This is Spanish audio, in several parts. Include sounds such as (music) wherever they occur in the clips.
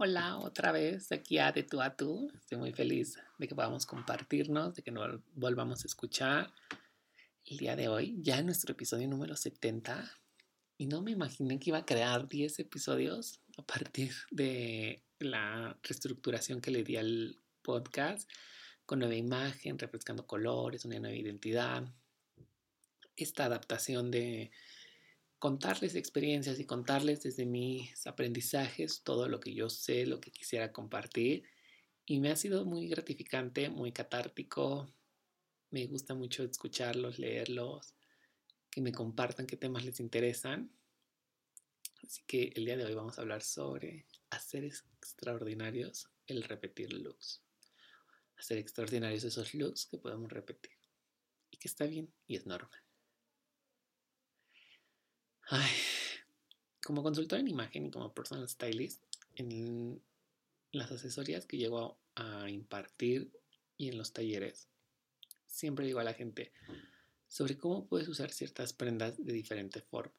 Hola, otra vez aquí a De tú a tú. Estoy muy feliz de que podamos compartirnos, de que nos volvamos a escuchar el día de hoy, ya en nuestro episodio número 70. Y no me imaginé que iba a crear 10 episodios a partir de la reestructuración que le di al podcast, con nueva imagen, refrescando colores, una nueva identidad. Esta adaptación de contarles experiencias y contarles desde mis aprendizajes todo lo que yo sé, lo que quisiera compartir. Y me ha sido muy gratificante, muy catártico. Me gusta mucho escucharlos, leerlos, que me compartan qué temas les interesan. Así que el día de hoy vamos a hablar sobre hacer extraordinarios el repetir looks. Hacer extraordinarios esos looks que podemos repetir. Y que está bien y es normal. Como consultor en imagen y como personal stylist, en las asesorías que llego a impartir y en los talleres, siempre digo a la gente sobre cómo puedes usar ciertas prendas de diferente forma.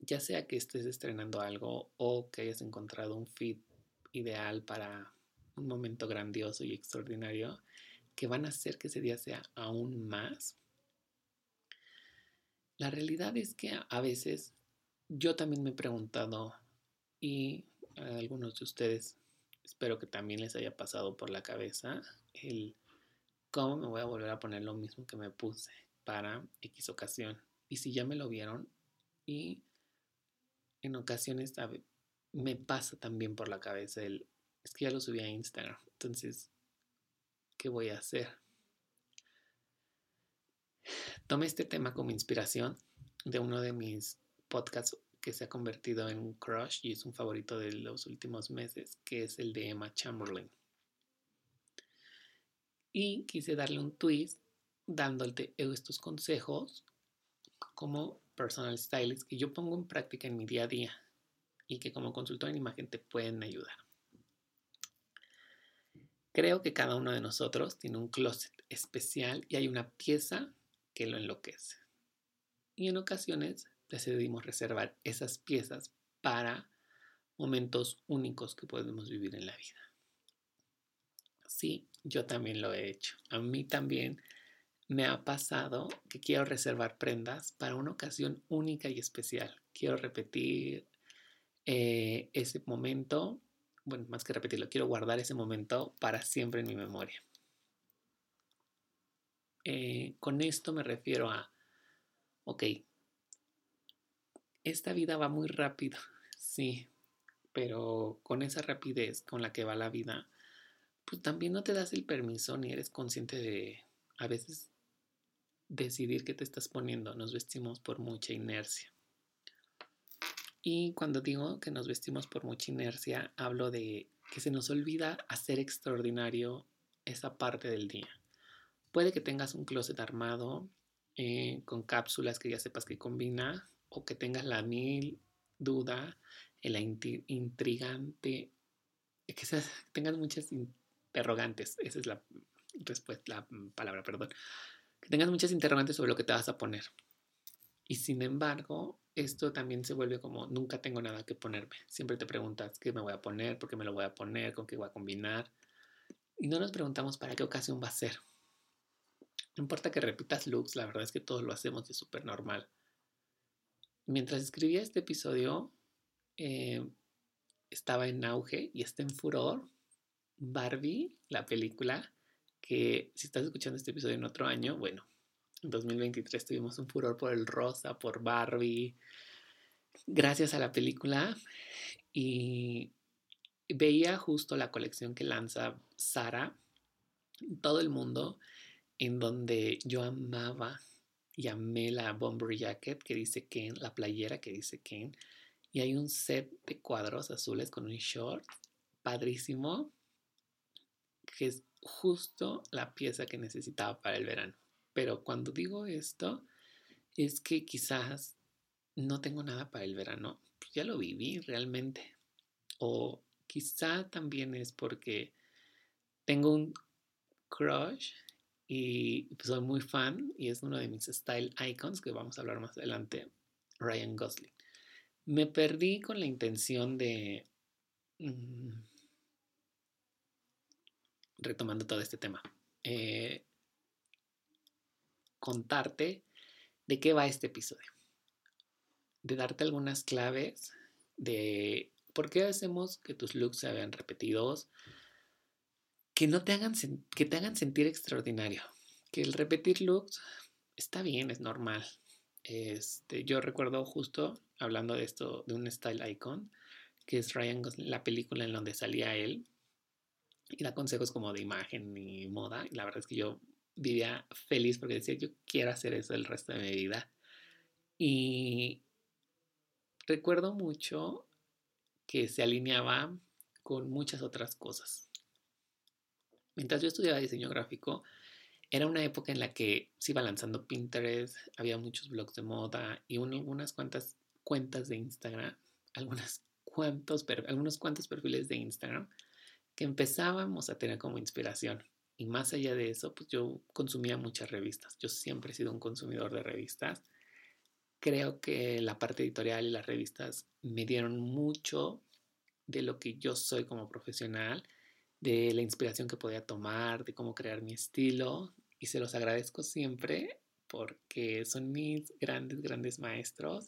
Ya sea que estés estrenando algo o que hayas encontrado un fit ideal para un momento grandioso y extraordinario que van a hacer que ese día sea aún más la realidad es que a veces yo también me he preguntado y a algunos de ustedes espero que también les haya pasado por la cabeza el cómo me voy a volver a poner lo mismo que me puse para X ocasión. Y si ya me lo vieron y en ocasiones me pasa también por la cabeza el es que ya lo subí a Instagram. Entonces, ¿qué voy a hacer? Tomé este tema como inspiración de uno de mis podcasts que se ha convertido en un crush y es un favorito de los últimos meses, que es el de Emma Chamberlain. Y quise darle un twist dándote estos consejos como personal stylist que yo pongo en práctica en mi día a día y que como consultor en imagen te pueden ayudar. Creo que cada uno de nosotros tiene un closet especial y hay una pieza que lo enloquece. Y en ocasiones decidimos reservar esas piezas para momentos únicos que podemos vivir en la vida. Sí, yo también lo he hecho. A mí también me ha pasado que quiero reservar prendas para una ocasión única y especial. Quiero repetir eh, ese momento, bueno, más que repetirlo, quiero guardar ese momento para siempre en mi memoria. Eh, con esto me refiero a, ok, esta vida va muy rápido, (laughs) sí, pero con esa rapidez con la que va la vida, pues también no te das el permiso ni eres consciente de a veces decidir qué te estás poniendo. Nos vestimos por mucha inercia. Y cuando digo que nos vestimos por mucha inercia, hablo de que se nos olvida hacer extraordinario esa parte del día. Puede que tengas un closet armado eh, con cápsulas que ya sepas que combina o que tengas la mil duda, la intrigante, que tengas muchas interrogantes, esa es la respuesta, la palabra, perdón, que tengas muchas interrogantes sobre lo que te vas a poner. Y sin embargo, esto también se vuelve como nunca tengo nada que ponerme. Siempre te preguntas qué me voy a poner, por qué me lo voy a poner, con qué voy a combinar. Y no nos preguntamos para qué ocasión va a ser. No importa que repitas looks, la verdad es que todos lo hacemos y es súper normal. Mientras escribía este episodio, eh, estaba en auge y está en furor Barbie, la película, si estás escuchando este episodio en otro año, bueno, en 2023 tuvimos un furor por el rosa, por Barbie, gracias a la película. Y veía justo la colección que lanza Sara, todo el mundo en donde yo amaba y amé la bomber jacket que dice Ken, la playera que dice Ken, y hay un set de cuadros azules con un short padrísimo, que justo la pieza que necesitaba para el verano. Pero cuando digo esto, es que quizás no tengo nada para el verano, pues ya lo viví realmente. O Quizá también es porque tengo un crush y soy muy fan y es uno de mis style icons que vamos a hablar más adelante, Ryan Gosling. Me perdí con la intención de, mm, retomando todo este tema, eh, contarte de qué va este episodio, de darte algunas claves de por qué hacemos que tus looks se vean repetidos, que no te hagan, que te hagan sentir extraordinario, que el repetir looks está bien, es normal. Este, yo recuerdo justo hablando de esto, de un style icon, que es Ryan Gosling, la película en donde salía él, y da consejos como de imagen y moda. Y la verdad es que yo vivía feliz porque decía, yo quiero hacer eso el resto de mi vida. Y recuerdo mucho que se alineaba con muchas otras cosas. Mientras yo estudiaba diseño gráfico, era una época en la que se iba lanzando Pinterest, había muchos blogs de moda y unas cuantas cuentas de Instagram, algunas cuantos, algunos cuantos perfiles de Instagram empezábamos a tener como inspiración. Y más allá de eso, pues yo consumía muchas revistas. Yo siempre he sido un consumidor de revistas. Creo que la parte editorial y las revistas me dieron mucho de lo que yo soy como profesional, de la inspiración que podía tomar, de cómo crear mi estilo. Y se los agradezco siempre porque son mis grandes, grandes maestros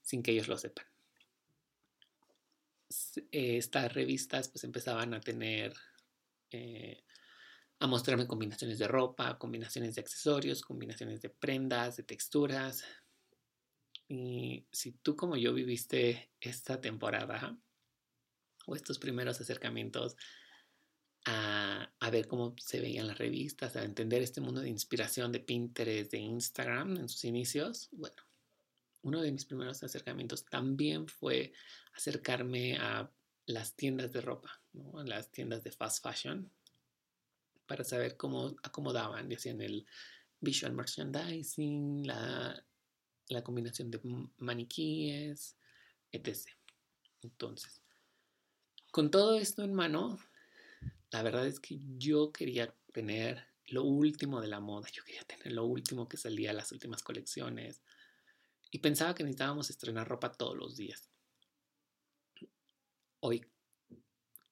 sin que ellos lo sepan. Eh, estas revistas pues empezaban a tener, eh, a mostrarme combinaciones de ropa, combinaciones de accesorios, combinaciones de prendas, de texturas. Y si tú como yo viviste esta temporada o estos primeros acercamientos a, a, ver cómo se veían las revistas, a entender este mundo de inspiración de Pinterest, de Instagram en sus inicios, bueno, uno de mis primeros acercamientos también fue acercarme a las tiendas de ropa, a las tiendas de fast fashion, para saber cómo acomodaban y hacían el visual merchandising, la, la combinación de maniquíes, etc. Entonces, con todo esto en mano, la verdad es que yo quería tener lo último de la moda, yo quería tener lo último que salía, las últimas colecciones, y pensaba que necesitábamos estrenar ropa todos los días. Hoy,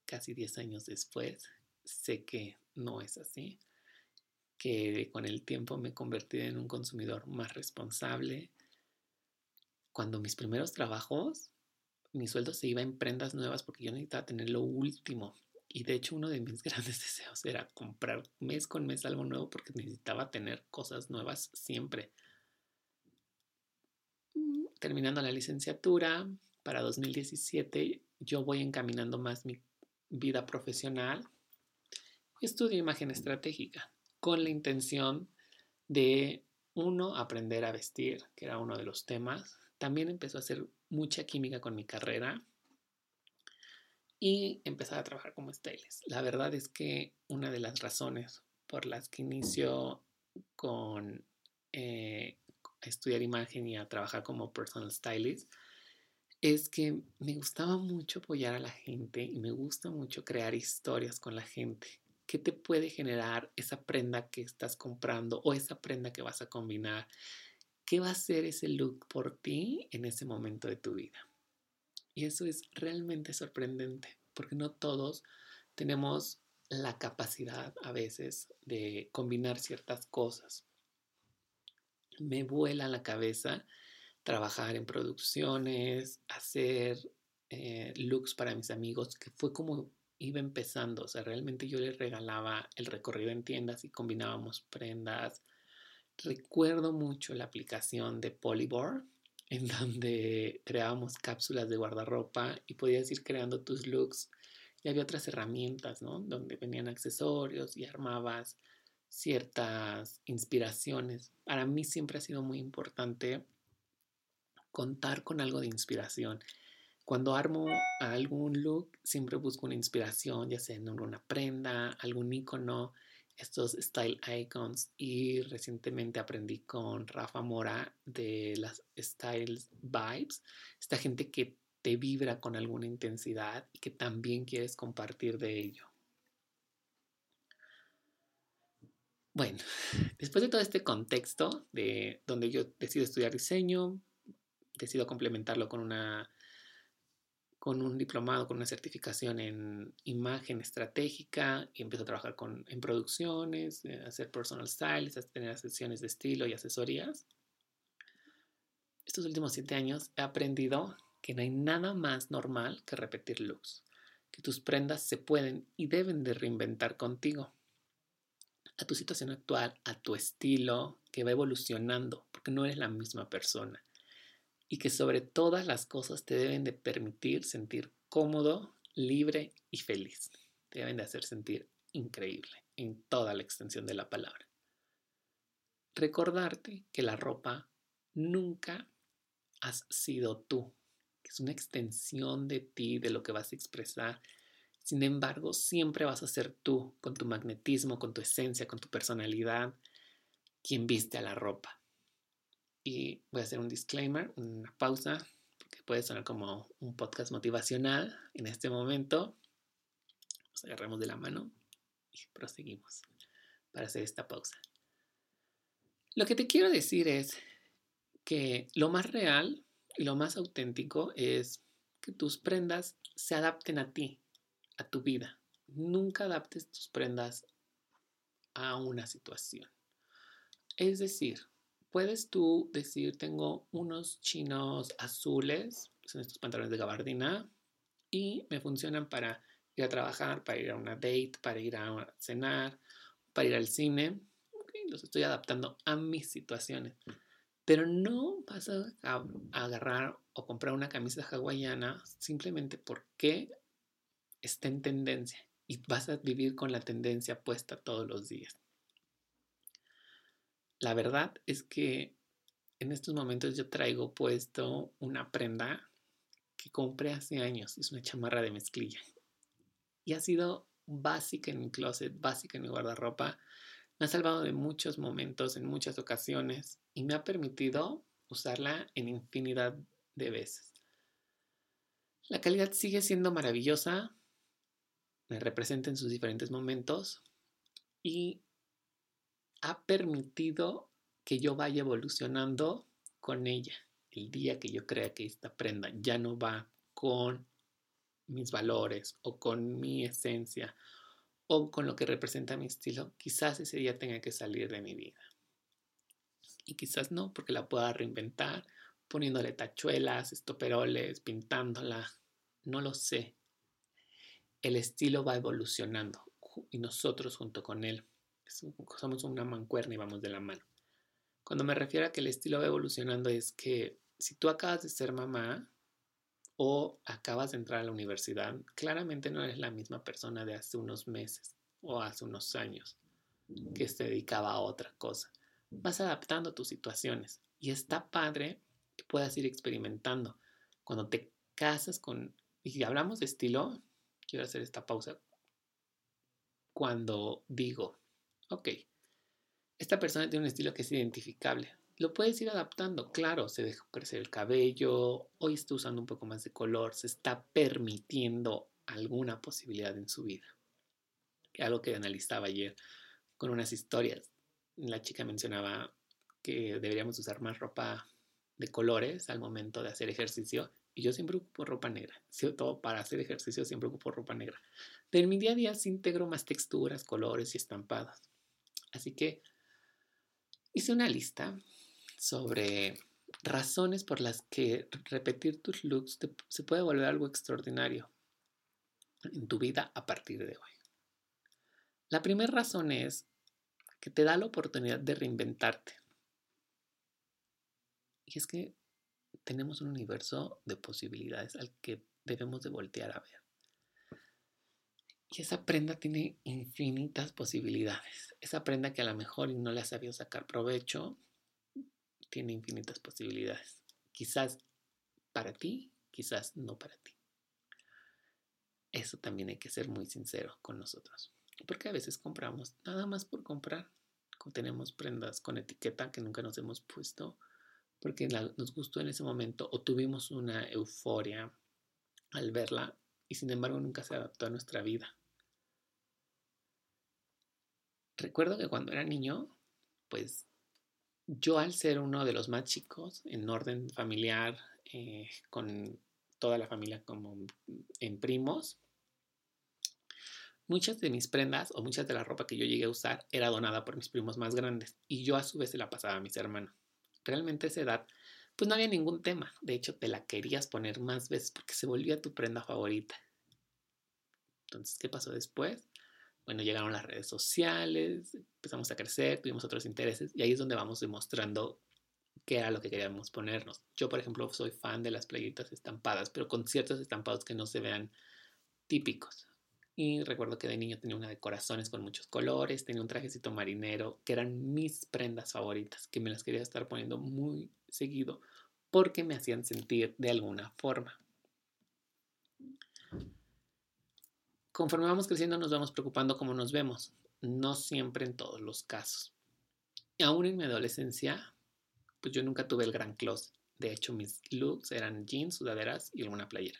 casi 10 años después, sé que no es así, que con el tiempo me convertí en un consumidor más responsable. Cuando mis primeros trabajos, mi sueldo se iba en prendas nuevas porque yo necesitaba tener lo último. Y de hecho uno de mis (laughs) grandes deseos era comprar mes con mes algo nuevo porque necesitaba tener cosas nuevas siempre terminando la licenciatura para 2017, yo voy encaminando más mi vida profesional. Estudio imagen estratégica con la intención de, uno, aprender a vestir, que era uno de los temas. También empezó a hacer mucha química con mi carrera y empezar a trabajar como stylist. La verdad es que una de las razones por las que inicio con eh, a estudiar imagen y a trabajar como personal stylist es que me gustaba mucho apoyar a la gente y me gusta mucho crear historias con la gente. ¿Qué te puede generar esa prenda que estás comprando o esa prenda que vas a combinar? ¿Qué va a ser ese look por ti en ese momento de tu vida? Y eso es realmente sorprendente porque no todos tenemos la capacidad a veces de combinar ciertas cosas me vuela la cabeza trabajar en producciones, hacer eh, looks para mis amigos, que fue como iba empezando. O sea, realmente yo les regalaba el recorrido en tiendas y combinábamos prendas. Recuerdo mucho la aplicación de Polybor, en donde creábamos cápsulas de guardarropa y podías ir creando tus looks. Y había otras herramientas, ¿no? Donde venían accesorios y armabas ciertas inspiraciones. Para mí siempre ha sido muy importante contar con algo de inspiración. Cuando armo algún look, siempre busco una inspiración, ya sea en una prenda, algún icono, estos style icons. Y recientemente aprendí con Rafa Mora de las Styles Vibes, esta gente que te vibra con alguna intensidad y que también quieres compartir de ello. Bueno, después de todo este contexto de donde yo decido estudiar diseño, decido complementarlo con una con un diplomado, con una certificación en imagen estratégica y empiezo a trabajar con, en producciones, eh, hacer personal styles, a tener sesiones de estilo y asesorías. Estos últimos siete años he aprendido que no hay nada más normal que repetir looks, que tus prendas se pueden y deben de reinventar contigo, a tu situación actual, a tu estilo, que va evolucionando, porque no eres la misma persona y que sobre todas las cosas te deben de permitir sentir cómodo, libre y feliz. Te deben de hacer sentir increíble en toda la extensión de la palabra. Recordarte que la ropa nunca has sido tú, que es una extensión de ti, de lo que vas a expresar. Sin embargo, siempre vas a ser tú, con tu magnetismo, con tu esencia, con tu personalidad, quien viste a la ropa. Y voy a hacer un disclaimer, una pausa, porque puede sonar como un podcast motivacional en este momento. Nos agarramos de la mano y proseguimos para hacer esta pausa. Lo que te quiero decir es que lo más real y lo más auténtico es que tus prendas se adapten a ti, a tu vida. Nunca adaptes tus prendas a una situación. Es decir, puedes tú decir, tengo unos chinos azules, son estos pantalones de gabardina, y me funcionan para ir a trabajar, para ir a una date, para ir a cenar, para ir al cine. los estoy adaptando a mis situaciones. Pero no vas a, a agarrar o comprar una camisa hawaiana simplemente porque está en tendencia y vas a vivir con la tendencia puesta todos los días. La verdad es que en estos momentos yo traigo puesto una prenda que compré hace años. Es una chamarra de mezclilla. Y ha sido básica en mi closet, básica en mi guardarropa. Me ha salvado de muchos momentos, en muchas ocasiones, y me ha permitido usarla en infinidad de veces. La calidad sigue siendo maravillosa, me representa en sus diferentes momentos y ha permitido que yo vaya evolucionando con ella. El día que yo crea que esta prenda ya no va con mis valores o con mi esencia o con lo que representa mi estilo, quizás ese día tenga que salir de mi vida. Y quizás no, porque la pueda reinventar poniéndole tachuelas, estoperoles, pintándola. No lo sé. El estilo va evolucionando y nosotros junto con él somos una mancuerna y vamos de la mano. Cuando me refiero a que el estilo va evolucionando es que si tú acabas de ser mamá o acabas de entrar a la universidad, claramente no eres la misma persona de hace unos meses o hace unos años que se dedicaba a otra cosa. Vas adaptando tus situaciones y está padre que puedas ir experimentando. Cuando te casas con, y hablamos de estilo, quiero hacer esta pausa, cuando digo, ok, esta persona tiene un estilo que es identificable. Lo puedes ir adaptando, claro, se dejó crecer el cabello, hoy está usando un poco más de color, se está permitiendo alguna posibilidad en su vida. Algo que analizaba ayer con unas historias. La chica mencionaba que deberíamos usar más ropa de colores al momento de hacer ejercicio y yo siempre ocupo ropa negra, sobre todo para hacer ejercicio siempre ocupo ropa negra. En mi día a día sí integro más texturas, colores y estampados. Así que hice una lista sobre razones por las que repetir tus looks se puede volver algo extraordinario en tu vida a partir de hoy. La primera razón es que te da la oportunidad de reinventarte. Y es que tenemos un universo de posibilidades al que debemos de voltear a ver. Y esa prenda tiene infinitas posibilidades. Esa prenda que a lo mejor no le ha sabido sacar provecho, tiene infinitas posibilidades. Quizás para ti, quizás no para ti. Eso también hay que ser muy sincero con nosotros. Porque a veces compramos nada más por comprar. Tenemos prendas con etiqueta que nunca nos hemos puesto porque nos gustó en ese momento o tuvimos una euforia al verla y sin embargo nunca se adaptó a nuestra vida. Recuerdo que cuando era niño, pues yo al ser uno de los más chicos en orden familiar, eh, con toda la familia como en primos, muchas de mis prendas o muchas de la ropa que yo llegué a usar era donada por mis primos más grandes y yo a su vez se la pasaba a mis hermanos. Realmente esa edad pues no había ningún tema. De hecho, te la querías poner más veces porque se volvía tu prenda favorita. Entonces, ¿qué pasó después? Bueno, llegaron las redes sociales, empezamos a crecer, tuvimos otros intereses y ahí es donde vamos demostrando qué era lo que queríamos ponernos. Yo, por ejemplo, soy fan de las playitas estampadas, pero con ciertos estampados que no se vean típicos. Y recuerdo que de niño tenía una de corazones con muchos colores, tenía un trajecito marinero, que eran mis prendas favoritas, que me las quería estar poniendo muy seguido porque me hacían sentir de alguna forma. Conforme vamos creciendo nos vamos preocupando cómo nos vemos, no siempre en todos los casos. Y aún en mi adolescencia, pues yo nunca tuve el gran closet. De hecho, mis looks eran jeans, sudaderas y alguna playera.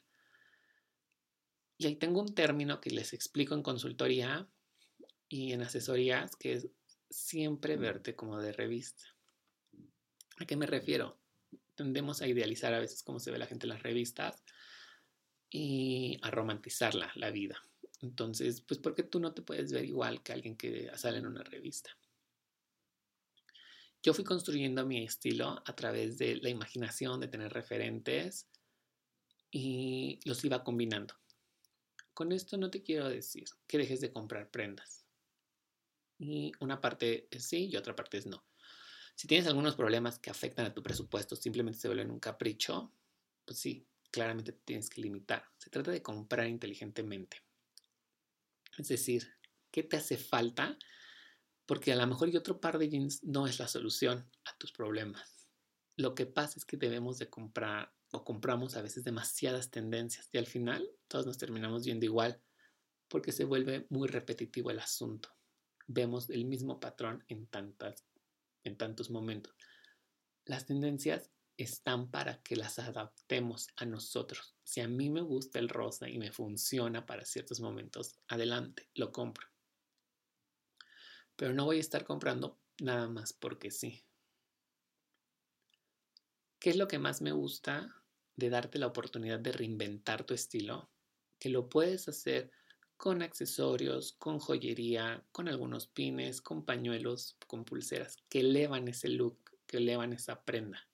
Y ahí tengo un término que les explico en consultoría y en asesorías, que es siempre verte como de revista. ¿A qué me refiero? Tendemos a idealizar a veces cómo se ve la gente en las revistas y a romantizarla, la vida. Entonces, pues, ¿por qué tú no te puedes ver igual que alguien que sale en una revista? Yo fui construyendo mi estilo a través de la imaginación, de tener referentes y los iba combinando. Con esto no te quiero decir que dejes de comprar prendas. Y una parte es sí y otra parte es no. Si tienes algunos problemas que afectan a tu presupuesto, simplemente se vuelven un capricho, pues sí, claramente tienes que limitar. Se trata de comprar inteligentemente. Es decir, ¿qué te hace falta? Porque a lo mejor y otro par de jeans no es la solución a tus problemas. Lo que pasa es que debemos de comprar o compramos a veces demasiadas tendencias y al final todos nos terminamos viendo igual porque se vuelve muy repetitivo el asunto. Vemos el mismo patrón en tantas en tantos momentos. Las tendencias están para que las adaptemos a nosotros. Si a mí me gusta el rosa y me funciona para ciertos momentos, adelante, lo compro. Pero no voy a estar comprando nada más porque sí. ¿Qué es lo que más me gusta de darte la oportunidad de reinventar tu estilo? Que lo puedes hacer con accesorios, con joyería, con algunos pines, con pañuelos, con pulseras, que elevan ese look, que elevan esa prenda.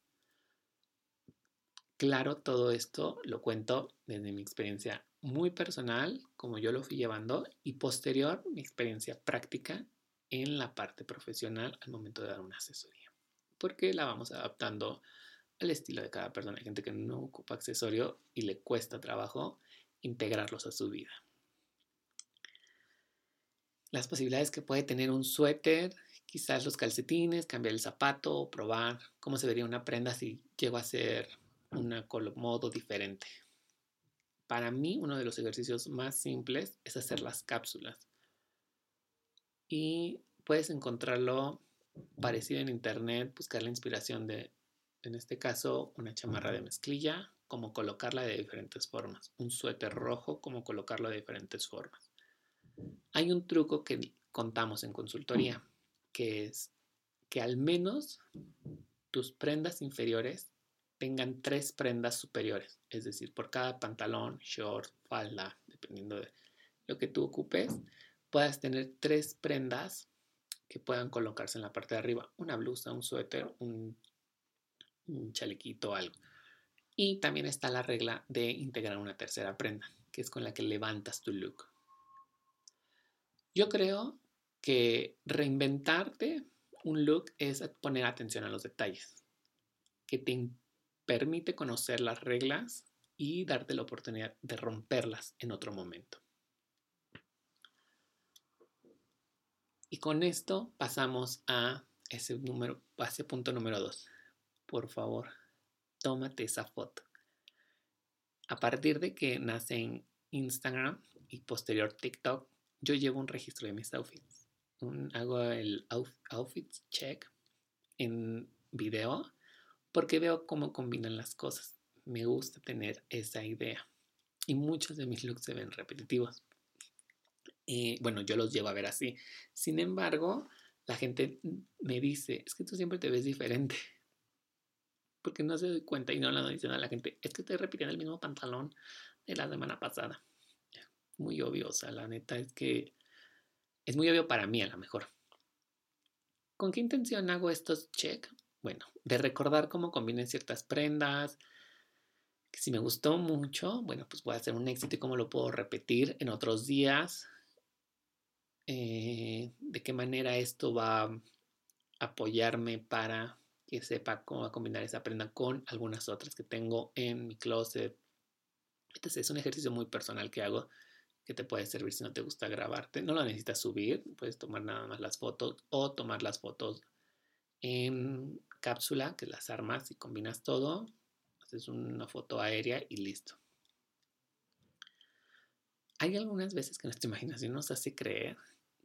Claro, todo esto lo cuento desde mi experiencia muy personal, como yo lo fui llevando, y posterior mi experiencia práctica en la parte profesional al momento de dar una asesoría. Porque la vamos adaptando al estilo de cada persona. Hay gente que no ocupa accesorio y le cuesta trabajo integrarlos a su vida las posibilidades que puede tener un suéter, quizás los calcetines, cambiar el zapato, probar cómo se vería una prenda si llego a hacer un modo diferente. Para mí, uno de los ejercicios más simples es hacer las cápsulas. Y puedes encontrarlo parecido en internet, buscar la inspiración de, en este caso, una chamarra de mezclilla, cómo colocarla de diferentes formas. Un suéter rojo, cómo colocarlo de diferentes formas. Hay un truco que contamos en consultoría, que es que al menos tus prendas inferiores tengan tres prendas superiores, es decir, por cada pantalón, short, falda, dependiendo de lo que tú ocupes, puedas tener tres prendas que puedan colocarse en la parte de arriba, una blusa, un suéter, un, un chalequito, algo. Y también está la regla de integrar una tercera prenda, que es con la que levantas tu look. Yo creo que reinventarte un look es poner atención a los detalles, que te permite conocer las reglas y darte la oportunidad de romperlas en otro momento. Y con esto pasamos a ese, número, a punto número dos. Por favor, tómate esa foto. A partir de que nace en Instagram y posterior TikTok, yo llevo un registro de mis outfits. hago el outfit check en video porque veo cómo combinan las cosas. Me gusta tener esa idea. y muchos de mis looks se ven repetitivos. Bueno, yo los llevo a ver así. Sin embargo, la gente me dice, es que tú siempre te ves diferente. Porque no se doy cuenta y no lo dicen a la gente, es que estoy repitiendo el mismo pantalón de la semana pasada. Muy obvio, o sea, la neta es que es muy obvio para mí a lo mejor. ¿Con qué intención hago estos check? Bueno, de recordar cómo combinen ciertas prendas, si me gustó mucho, bueno, pues voy a hacer un éxito y cómo lo puedo repetir en otros días, eh, de qué manera esto va a apoyarme para que sepa cómo combinar esa prenda con algunas otras que tengo en mi closet. Entonces es un ejercicio muy personal que hago que te puede servir si no te gusta grabarte. No lo necesitas subir, puedes tomar nada más las fotos o tomar las fotos en cápsula, que las armas y combinas todo. Haces una foto aérea y listo. Hay algunas veces que nuestra (laughs) imaginación nos hace creer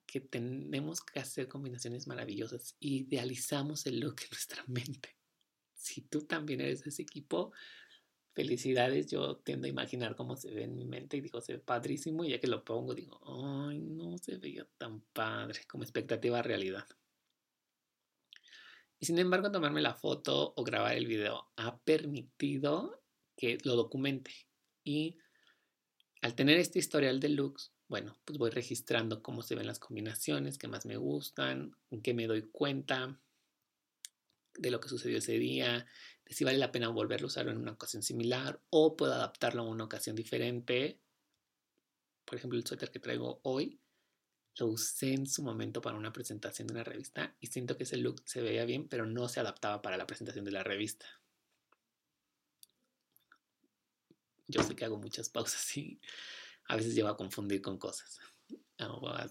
que tenemos que hacer combinaciones maravillosas. Idealizamos el look en nuestra (laughs) mente. Si tú también eres de ese equipo, felicidades. Yo tiendo a imaginar cómo se ve en mi mente y digo, se ve padrísimo. Y ya que lo pongo, digo, ay, no se veía tan padre como expectativa realidad. Y sin embargo, tomarme la foto o grabar el video ha permitido que lo documente. Y al tener este historial de looks, bueno, pues voy registrando cómo se ven las combinaciones, qué más me gustan, en qué me doy cuenta de lo que sucedió ese día, de si vale la pena volverlo a usar en una ocasión similar o puedo adaptarlo a una ocasión diferente. Por ejemplo, el suéter que traigo hoy lo usé en su momento para una presentación de una revista y siento que ese look se veía bien, pero no se adaptaba para la presentación de la revista. Yo sé que hago muchas pausas y a veces llevo a confundir con cosas. (laughs) Voy a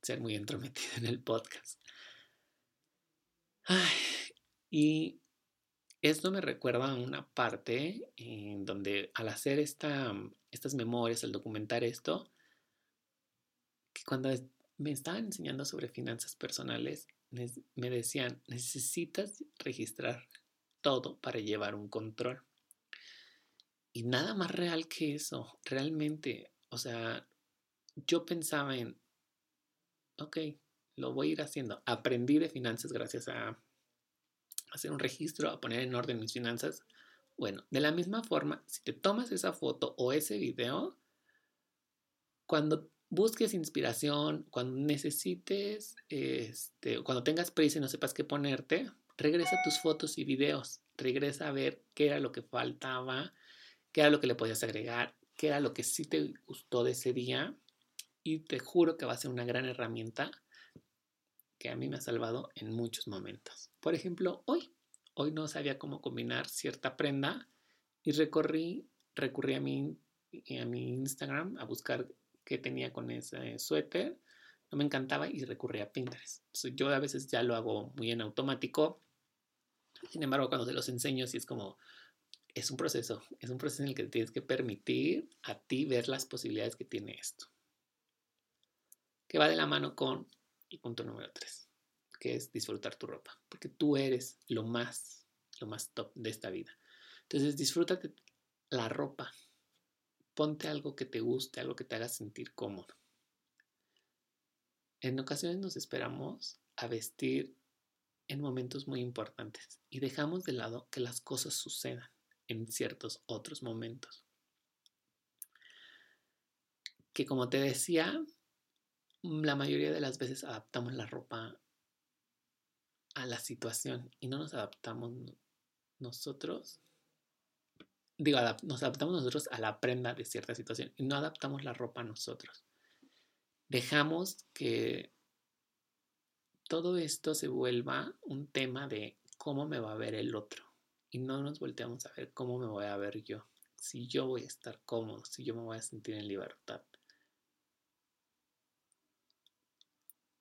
ser muy entrometido en el podcast. y esto me recuerda a una parte en donde al hacer esta, estas memorias, al documentar esto, que cuando me estaban enseñando sobre finanzas personales, me decían, necesitas registrar todo para llevar un control. Y nada más real que eso, realmente o sea, yo pensaba en, ok, lo voy a ir haciendo. Aprendí de finanzas gracias a hacer un registro, a poner en orden mis finanzas. Bueno, de la misma forma, si te tomas esa foto o ese video, cuando busques inspiración, cuando necesites, este, cuando tengas prisa y no sepas qué ponerte, regresa a tus fotos y videos, regresa a ver qué era lo que faltaba, qué era lo que le podías agregar, qué era lo que sí te gustó de ese día y te juro que va a ser una gran herramienta que a mí me ha salvado en muchos momentos. Por ejemplo, hoy, hoy no sabía cómo combinar cierta prenda y recorrí, recurrí a mi, a mi Instagram a buscar qué tenía con ese suéter. No me encantaba y recurrí a Pinterest. yo a veces ya lo hago muy en automático. Sin embargo, cuando te los enseño, sí es como, es un proceso, es un proceso en el que tienes que permitir a ti ver las posibilidades que tiene esto. Que va de la mano con el punto número 3, que es disfrutar tu ropa, porque tú eres lo más, lo más top de esta vida. Entonces, disfrútate la ropa. Ponte algo que te guste, algo que te haga sentir cómodo. En ocasiones nos esperamos a vestir en momentos muy importantes y dejamos de lado que las cosas sucedan en ciertos otros momentos. Que como te decía, la mayoría de las veces adaptamos la ropa a la situación y no nos adaptamos nosotros. Digo, nos adaptamos nosotros a la prenda de cierta situación y no adaptamos la ropa a nosotros. Dejamos que todo esto se vuelva un tema de cómo me va a ver el otro y no nos volteamos a ver cómo me voy a ver yo, si yo voy a estar cómodo, si yo me voy a sentir en libertad.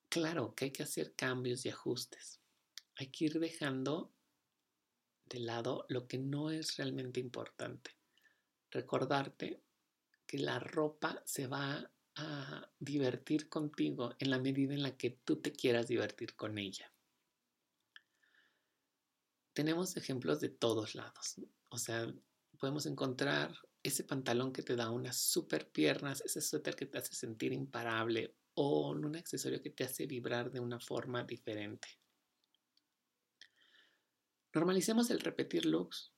Claro que hay que hacer cambios y ajustes. Hay que ir dejando de lado lo que no es realmente importante. Recordarte que la ropa se va a divertir contigo en la medida en la que tú te quieras divertir con ella tenemos ejemplos de todos lados. O sea, podemos encontrar ese pantalón que te da unas super piernas, ese suéter que te hace sentir imparable o un accesorio que te hace vibrar de una forma diferente. Normalicemos el repetir looks,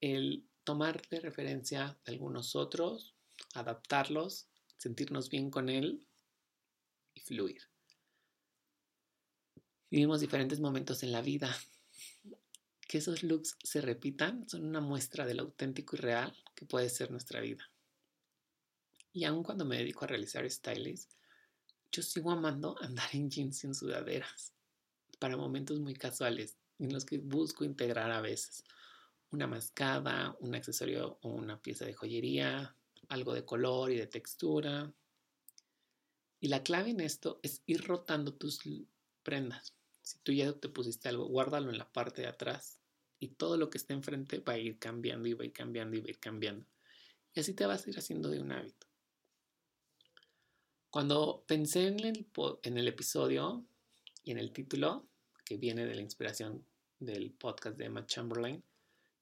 el tomar de referencia de algunos otros, adaptarlos, sentirnos bien con él y fluir. Vivimos diferentes momentos en la vida. Que esos looks se repitan son una muestra de lo auténtico y real que puede ser nuestra vida. Y aun cuando me dedico a realizar styles, yo sigo amando andar en jeans en sudaderas para momentos muy casuales en los que busco integrar a veces una mascada, un accesorio o una pieza de joyería, algo de color y de textura. Y la clave en esto es ir rotando tus prendas. Si tú ya te pusiste algo, guárdalo en la parte de atrás y todo lo que esté enfrente va a ir cambiando y va a ir cambiando y va a ir cambiando. Y así te vas a ir haciendo de un hábito. Cuando pensé en el, en el episodio y en el título, que viene de la inspiración del podcast de Emma Chamberlain,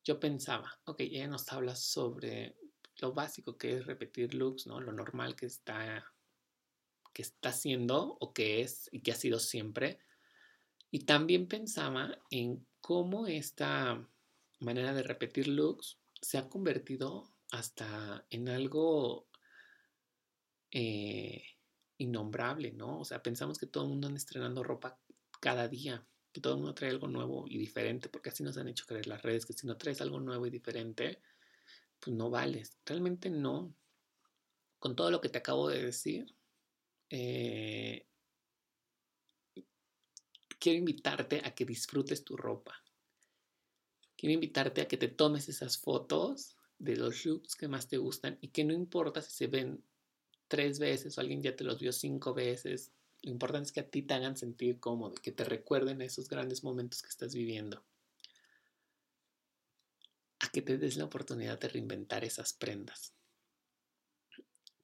yo pensaba, ok, ella nos habla sobre lo básico que es repetir looks, ¿no? Lo normal que está, que está haciendo o que es y que ha sido siempre. Y también pensaba en cómo esta manera de repetir looks se ha convertido hasta en algo eh, innombrable, ¿no? O sea, pensamos que todo el mundo anda estrenando ropa cada día que todo el mundo trae algo nuevo y diferente, porque así nos han hecho creer las redes que si no traes algo nuevo y diferente, pues no vales. Realmente no. Con todo lo que te acabo de decir, eh, quiero invitarte a que disfrutes tu ropa. Quiero invitarte a que te tomes esas fotos de los looks que más te gustan y que no importa si se ven tres veces o alguien ya te los vio cinco veces, lo importante es que a ti te hagan sentir cómodo, que te recuerden esos grandes momentos que estás viviendo. A que te des la oportunidad de reinventar esas prendas.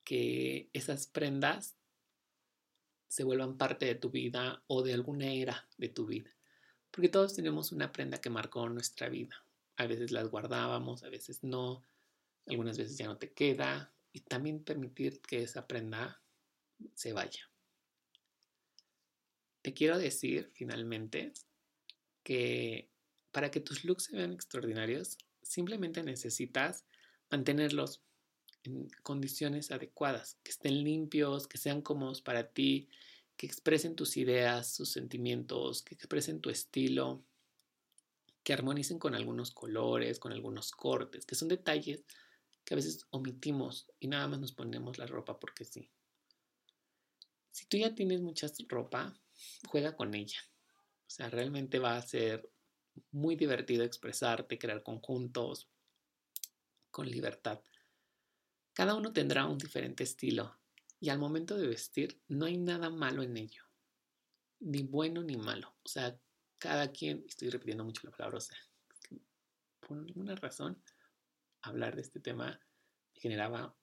Que esas prendas se vuelvan parte de tu vida o de alguna era de tu vida. Porque todos tenemos una prenda que marcó nuestra vida. A veces las guardábamos, a veces no. Algunas veces ya no te queda. Y también permitir que esa prenda se vaya. Te quiero decir finalmente que para que tus looks se vean extraordinarios, simplemente necesitas mantenerlos en condiciones adecuadas, que estén limpios, que sean cómodos para ti, que expresen tus ideas, tus sentimientos, que expresen tu estilo, que armonicen con algunos colores, con algunos cortes, que son detalles que a veces omitimos y nada más nos ponemos la ropa porque sí. Si tú ya tienes mucha ropa, juega con ella. O sea, realmente va a ser muy divertido expresarte, crear conjuntos con libertad. Cada uno tendrá un diferente estilo y al momento de vestir no hay nada malo en ello, ni bueno ni malo. O sea, cada quien, estoy repitiendo mucho la palabra, o sea, por alguna razón, hablar de este tema me generaba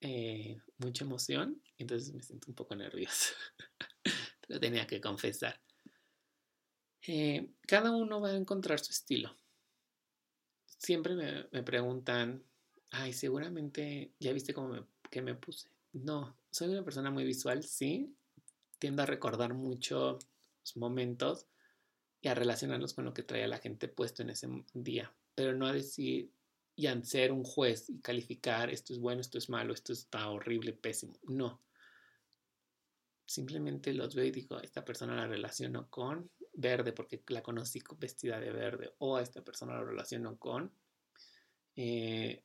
eh, mucha emoción, entonces me siento un poco nervioso. (laughs) lo tenía que confesar. Eh, cada uno va a encontrar su estilo. Siempre me, preguntan, ay, seguramente ya viste cómo me, que me puse. No, soy una persona muy visual, sí. Tiendo a recordar muchos momentos y a relacionarlos con lo que traía la gente puesto en ese día, pero no a decir y a ser un juez y calificar esto es bueno, esto es malo, esto está horrible, pésimo. No simplemente los veo y digo, esta persona la relaciono con verde porque la conocí vestida de verde, o a esta persona la relaciono con eh,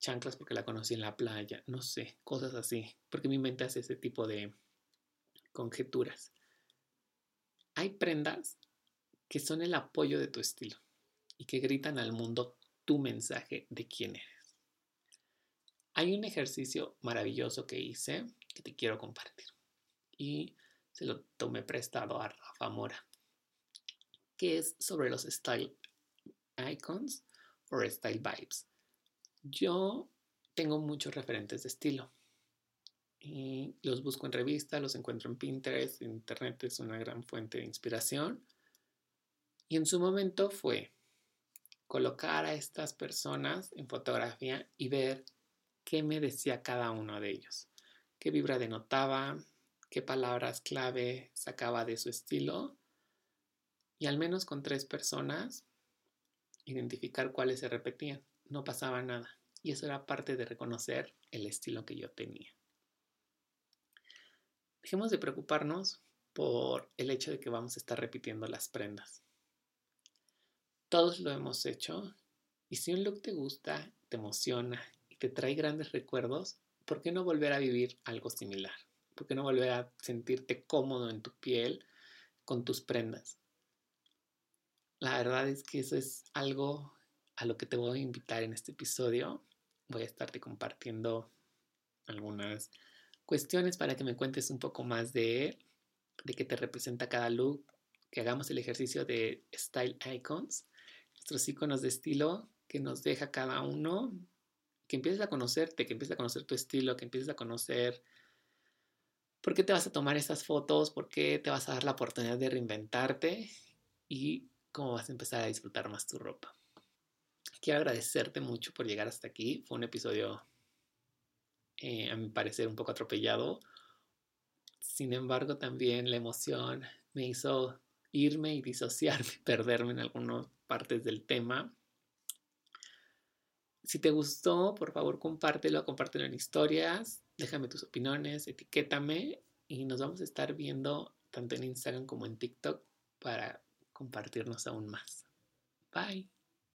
chanclas porque la conocí en la playa, no sé, cosas así, porque mi mente hace ese tipo de conjeturas. Hay prendas que son el apoyo de tu estilo y que gritan al mundo tu mensaje de quién eres. Hay un ejercicio maravilloso que hice que te quiero compartir y se lo tomé prestado a Rafa Mora, que es sobre los style icons o style vibes. Yo tengo muchos referentes de estilo y los busco en revistas, los encuentro en Pinterest, Internet es una gran fuente de inspiración. Y en su momento fue colocar a estas personas en fotografía y ver qué me decía cada uno de ellos, qué vibra denotaba, qué palabras clave sacaba de su estilo y al menos con tres personas identificar cuáles se repetían. No pasaba nada y eso era parte de reconocer el estilo que yo tenía. Dejemos de preocuparnos por el hecho de que vamos a estar repitiendo las prendas. Todos lo hemos hecho y si un look te gusta, te emociona y te trae grandes recuerdos, ¿por qué no volver a vivir algo similar? ¿Por qué no volver a sentirte cómodo en tu piel con tus prendas? La verdad es que eso es algo a lo que te voy a invitar en este episodio. Voy a estarte compartiendo algunas cuestiones para que me cuentes un poco más de, de qué te representa cada look, que hagamos el ejercicio de Style Icons, nuestros iconos de estilo que nos deja cada uno, que empieces a conocerte, que empieces a conocer tu estilo, que empieces a conocer por qué te vas a tomar esas fotos, por qué te vas a dar la oportunidad de reinventarte y cómo vas a empezar a disfrutar más tu ropa. Quiero agradecerte mucho por llegar hasta aquí. Fue un episodio eh, a mi parecer, un poco atropellado. Sin embargo, también la emoción me hizo irme y disociarme, (laughs) perderme en algunas partes del tema. Si te gustó, por favor, compártelo, compártelo en historias, déjame tus opiniones, etiquétame y nos vamos a estar viendo tanto en Instagram como en TikTok para compartirnos aún más. Bye.